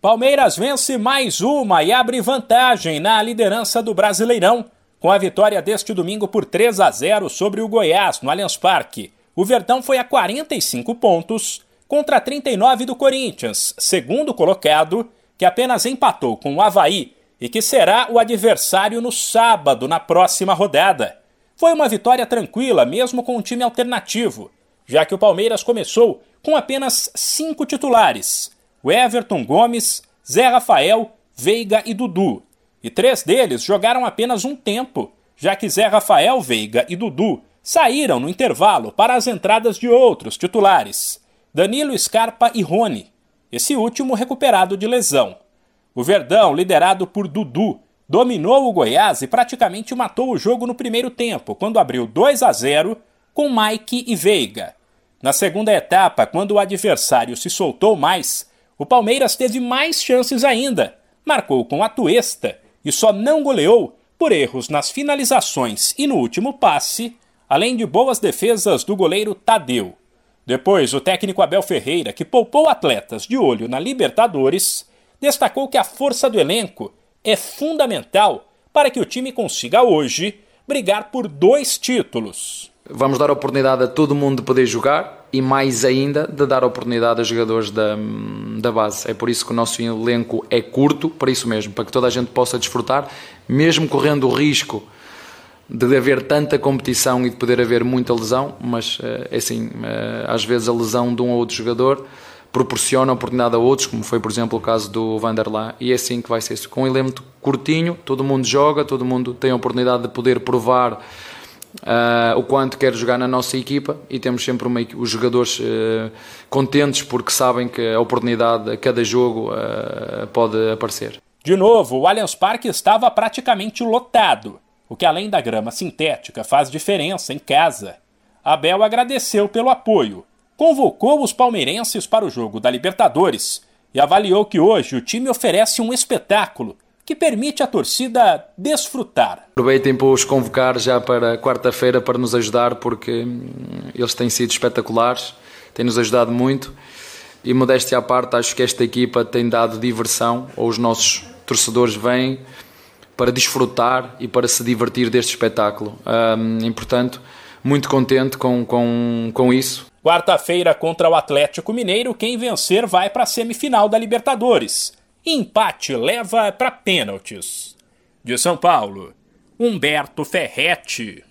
Palmeiras vence mais uma e abre vantagem na liderança do Brasileirão. Com a vitória deste domingo por 3 a 0 sobre o Goiás no Allianz Parque, o Verdão foi a 45 pontos contra 39 do Corinthians, segundo colocado, que apenas empatou com o Havaí e que será o adversário no sábado, na próxima rodada. Foi uma vitória tranquila, mesmo com um time alternativo, já que o Palmeiras começou com apenas cinco titulares o Everton Gomes, Zé Rafael, Veiga e Dudu. E três deles jogaram apenas um tempo, já que Zé Rafael, Veiga e Dudu saíram no intervalo para as entradas de outros titulares, Danilo Scarpa e Rony, esse último recuperado de lesão. O Verdão, liderado por Dudu, dominou o Goiás e praticamente matou o jogo no primeiro tempo, quando abriu 2 a 0 com Mike e Veiga. Na segunda etapa, quando o adversário se soltou mais, o Palmeiras teve mais chances ainda, marcou com a Tuesta e só não goleou por erros nas finalizações e no último passe, além de boas defesas do goleiro Tadeu. Depois, o técnico Abel Ferreira, que poupou atletas de olho na Libertadores, destacou que a força do elenco é fundamental para que o time consiga hoje brigar por dois títulos. Vamos dar oportunidade a todo mundo de poder jogar e mais ainda de dar oportunidade a jogadores da, da base. É por isso que o nosso elenco é curto, para isso mesmo, para que toda a gente possa desfrutar, mesmo correndo o risco de haver tanta competição e de poder haver muita lesão, mas eh, é assim, eh, às vezes a lesão de um ou outro jogador proporciona oportunidade a outros, como foi, por exemplo, o caso do Vanderlá, e é assim que vai ser. Com um elemento curtinho, todo mundo joga, todo mundo tem a oportunidade de poder provar Uh, o quanto quer jogar na nossa equipa e temos sempre uma, os jogadores uh, contentes porque sabem que a oportunidade a cada jogo uh, pode aparecer. De novo, o Allianz Parque estava praticamente lotado, o que além da grama sintética faz diferença em casa. Abel agradeceu pelo apoio, convocou os palmeirenses para o jogo da Libertadores e avaliou que hoje o time oferece um espetáculo que permite à torcida desfrutar. Aproveitem para os convocar já para quarta-feira para nos ajudar, porque hum, eles têm sido espetaculares, têm nos ajudado muito. E modéstia à parte, acho que esta equipa tem dado diversão, ou os nossos torcedores vêm para desfrutar e para se divertir deste espetáculo. Um, e, portanto, muito contente com, com, com isso. Quarta-feira contra o Atlético Mineiro, quem vencer vai para a semifinal da Libertadores. Empate leva para pênaltis. De São Paulo, Humberto Ferretti.